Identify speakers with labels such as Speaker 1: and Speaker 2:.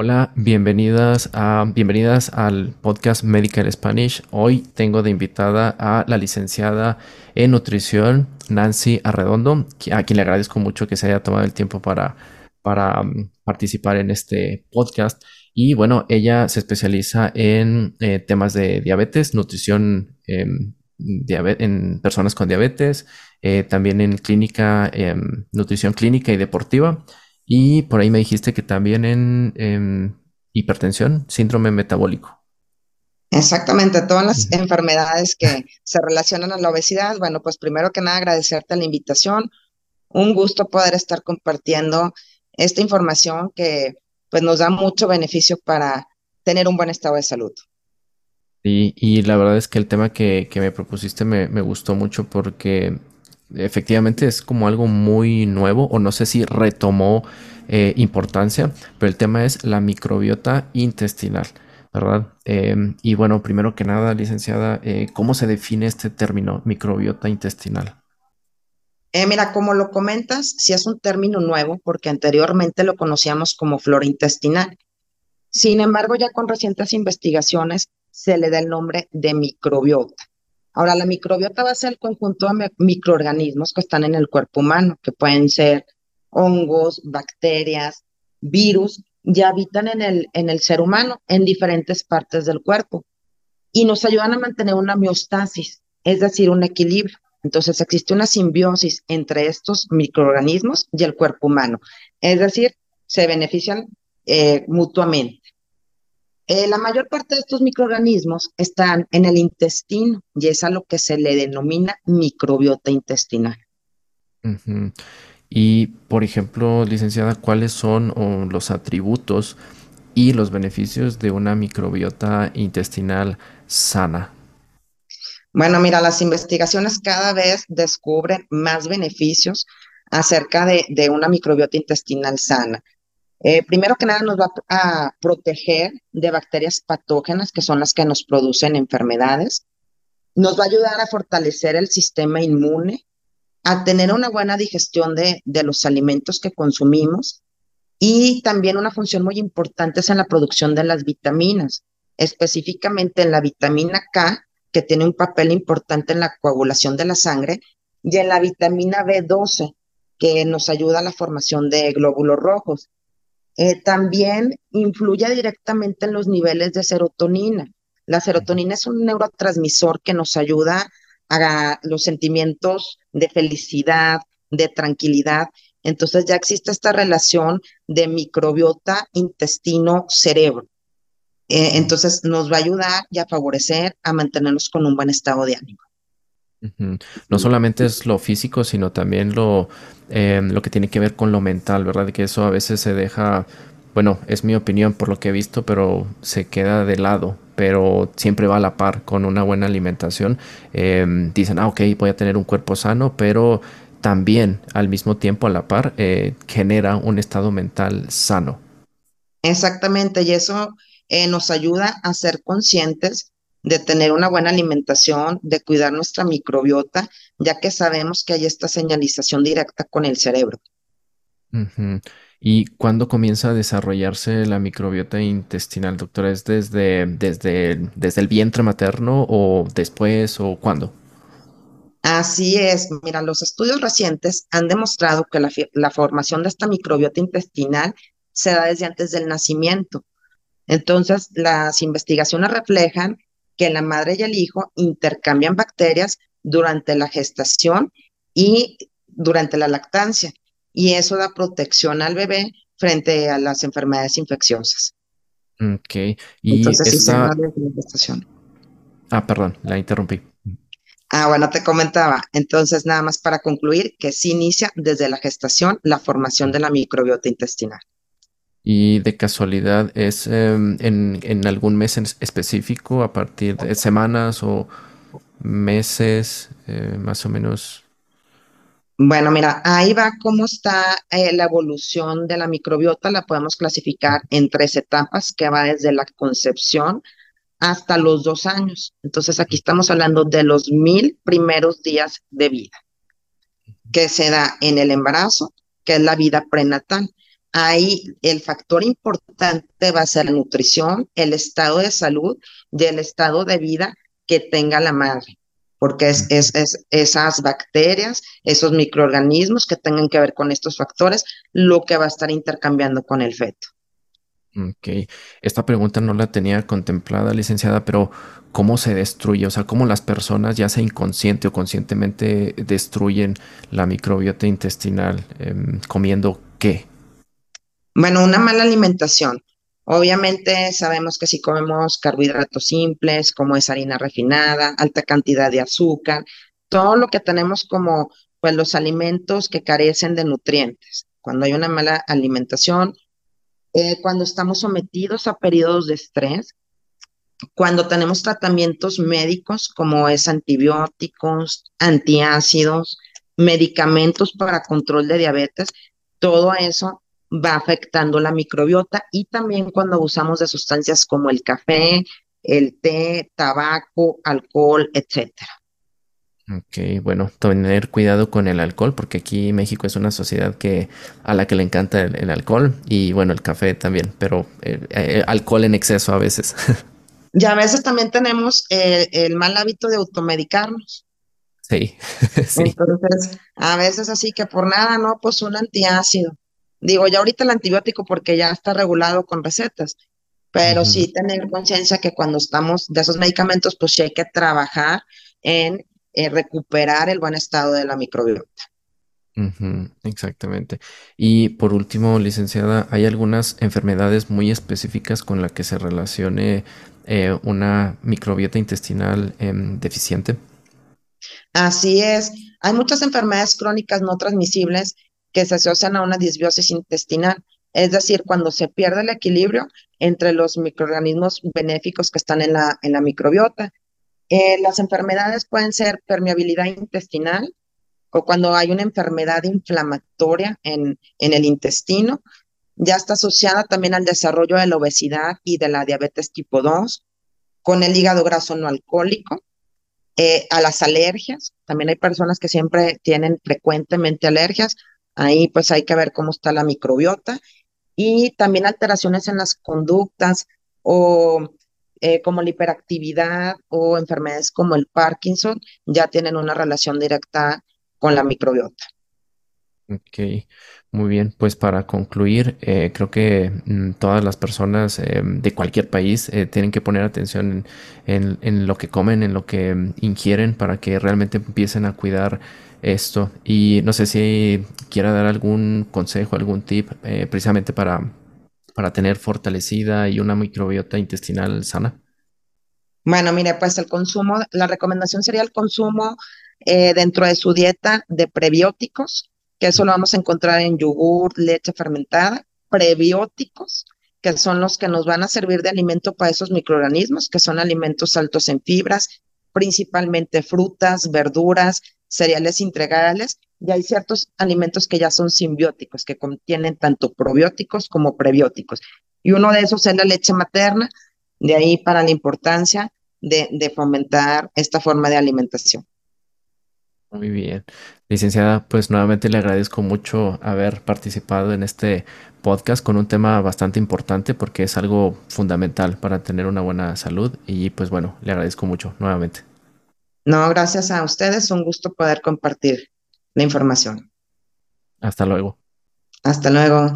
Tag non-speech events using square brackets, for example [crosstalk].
Speaker 1: Hola, bienvenidas a, bienvenidas al podcast Medical Spanish. Hoy tengo de invitada a la licenciada en nutrición Nancy Arredondo, a quien le agradezco mucho que se haya tomado el tiempo para, para um, participar en este podcast. Y bueno, ella se especializa en eh, temas de diabetes, nutrición em, en personas con diabetes, eh, también en clínica, em, nutrición clínica y deportiva. Y por ahí me dijiste que también en, hipertensión, síndrome metabólico.
Speaker 2: Exactamente, todas las enfermedades que se relacionan a la obesidad. Bueno, pues primero que nada agradecerte la invitación. Un gusto poder estar compartiendo esta información que pues nos da mucho beneficio para tener un buen estado de salud.
Speaker 1: Y, y la verdad es que el tema que, me propusiste me, me, gustó mucho porque efectivamente es como algo muy nuevo o no sé si retomó eh, importancia, pero el tema es la microbiota intestinal, ¿verdad? Em, y bueno, primero que nada, licenciada, eh, ¿cómo se define este término microbiota intestinal?
Speaker 2: Eh, mira, como lo comentas, sí es un término nuevo porque anteriormente lo conocíamos como flora intestinal. Sin embargo, ya con recientes investigaciones se le da el nombre de microbiota. Ahora, la microbiota va a ser el conjunto de microorganismos que están en el cuerpo humano, que pueden ser hongos, bacterias, virus, y habitan en el, en el ser humano en diferentes partes del cuerpo y nos ayudan a mantener una homeostasis, es decir, un equilibrio. Entonces existe una simbiosis entre estos microorganismos y el cuerpo humano, es decir, se benefician eh, mutuamente. Eh, la mayor parte de estos microorganismos están en el intestino y es a lo que se le denomina microbiota intestinal.
Speaker 1: Y, por ejemplo, licenciada, ¿cuáles son los atributos y los beneficios de una microbiota intestinal sana?
Speaker 2: Bueno, mira, las investigaciones cada vez descubren más beneficios acerca de una microbiota intestinal sana. Eh, primero que nada nos va a proteger de bacterias patógenas, que son las que nos producen enfermedades. Nos va a ayudar a fortalecer el sistema inmune, a tener una buena digestión de, de los alimentos que consumimos y también una función muy importante es en la producción de las vitaminas, específicamente en la vitamina K, que tiene un papel importante en la coagulación de la sangre, y en la vitamina B12, que nos ayuda a la formación de glóbulos rojos. Eh, también influye directamente en los niveles de serotonina. La serotonina es un neurotransmisor que nos ayuda a los sentimientos de felicidad, de tranquilidad. Entonces ya existe esta relación de microbiota intestino-cerebro. Eh, entonces nos va a ayudar y a favorecer a mantenernos con un buen estado de ánimo.
Speaker 1: No solamente es lo físico, sino también lo, em, lo que tiene que ver con lo mental, ¿verdad? Que eso a veces se deja, bueno, es mi opinión por lo que he visto, pero se queda de lado, pero siempre va a la par con una buena alimentación. Em, dicen, ah, ok, voy a tener un cuerpo sano, pero también al mismo tiempo a la par eh, genera un estado mental sano.
Speaker 2: Exactamente, y eso eh, nos ayuda a ser conscientes de tener una buena alimentación, de cuidar nuestra microbiota, ya que sabemos que hay esta señalización directa con el cerebro.
Speaker 1: ¿Y cuándo comienza a desarrollarse la microbiota intestinal, doctora? ¿Es desde, desde, desde el vientre materno o después o cuándo?
Speaker 2: Así es. Mira, los estudios recientes han demostrado que la, la formación de esta microbiota intestinal se da desde antes del nacimiento. Entonces, las investigaciones reflejan que la madre y el hijo intercambian bacterias durante la gestación y durante la lactancia. Y eso da protección al bebé frente a las enfermedades infecciosas.
Speaker 1: Ok. Y Entonces, esta... gestación. Ah, perdón, la interrumpí.
Speaker 2: Ah, bueno, te comentaba. Entonces, nada más para concluir, que sí inicia desde la gestación la formación de la microbiota intestinal.
Speaker 1: Y de casualidad, ¿es em, en, algún mes específico, a partir de semanas o meses, eh, más o menos?
Speaker 2: Bueno, mira, ahí va cómo está eh, la evolución de la microbiota. La podemos clasificar en tres etapas, que va desde la concepción hasta los dos años. Entonces, aquí estamos hablando de los mil primeros días de vida, que se da en el embarazo, que es la vida prenatal. Ahí el factor importante va a ser la nutrición, el estado de salud y el estado de vida que tenga la madre, porque es, es, es, esas bacterias, esos microorganismos que tengan que ver con estos factores, lo que va a estar intercambiando con el feto.
Speaker 1: Ok, esta pregunta no la tenía contemplada, licenciada, pero ¿cómo se destruye? O sea, ¿cómo las personas, ya sea inconsciente o conscientemente, destruyen la microbiota intestinal em, comiendo qué?
Speaker 2: Bueno, una mala alimentación. Obviamente sabemos que si comemos carbohidratos simples, como es harina refinada, alta cantidad de azúcar, todo lo que tenemos como pues los alimentos que carecen de nutrientes. Cuando hay una mala alimentación, eh, cuando estamos sometidos a periodos de estrés, cuando tenemos tratamientos médicos como es antibióticos, antiácidos, medicamentos para control de diabetes, todo eso va afectando la microbiota y también cuando usamos de sustancias como el café, el té, tabaco, alcohol, etcétera.
Speaker 1: Ok, bueno, tener cuidado con el alcohol, porque aquí México es una sociedad que a la que le encanta el, alcohol y bueno, el café también, pero eh, eh, alcohol en exceso a veces. [laughs]
Speaker 2: Y a veces también tenemos el mal hábito de automedicarnos.
Speaker 1: Sí, [laughs]
Speaker 2: sí. Entonces, a veces así que por nada, no, pues un antiácido. Digo, ya ahorita el antibiótico porque ya está regulado con recetas, pero sí tener conciencia que cuando estamos de esos medicamentos, pues sí hay que trabajar en eh, recuperar el buen estado de la microbiota.
Speaker 1: exactamente. Y por último, licenciada, ¿hay algunas enfermedades muy específicas con las que se relacione eh, una microbiota intestinal em, deficiente?
Speaker 2: Así es. Hay muchas enfermedades crónicas no transmisibles que se asocian a una disbiosis intestinal, es decir, cuando se pierde el equilibrio entre los microorganismos benéficos que están en la, en la microbiota eh, las enfermedades pueden ser permeabilidad intestinal o cuando hay una enfermedad inflamatoria en, en el intestino. Ya está asociada también al desarrollo de la obesidad y de la diabetes tipo 2, con el hígado graso no alcohólico, eh, a las alergias. También hay personas que siempre tienen frecuentemente alergias. Ahí pues hay que ver cómo está la microbiota y también alteraciones en las conductas o eh, como la hiperactividad o enfermedades como el Parkinson ya tienen una relación directa con la microbiota.
Speaker 1: Ok, muy bien. Pues para concluir, eh, creo que mm, todas las personas eh, de cualquier país tienen que poner atención en, lo que comen, en lo que mm, ingieren, para que realmente empiecen a cuidar esto. Y no sé si quiera dar algún consejo, algún tip precisamente para para tener fortalecida y una microbiota intestinal sana?
Speaker 2: Bueno, mire, pues el consumo, la recomendación sería el consumo eh, dentro de su dieta de prebióticos, que eso lo vamos a encontrar en yogur, leche fermentada, prebióticos, que son los que nos van a servir de alimento para esos microorganismos, que son alimentos altos en fibras, principalmente frutas, verduras, cereales integrales, y hay ciertos alimentos que ya son simbióticos, que contienen tanto probióticos como prebióticos. Y uno de esos es la leche materna, de ahí para la importancia de, fomentar esta forma de alimentación.
Speaker 1: Muy bien. Licenciada, pues nuevamente le agradezco mucho haber participado en este podcast con un tema bastante importante porque es algo fundamental para tener una buena salud y pues bueno, le agradezco mucho nuevamente.
Speaker 2: No, gracias a ustedes, un gusto poder compartir la información.
Speaker 1: Hasta luego.
Speaker 2: Hasta luego.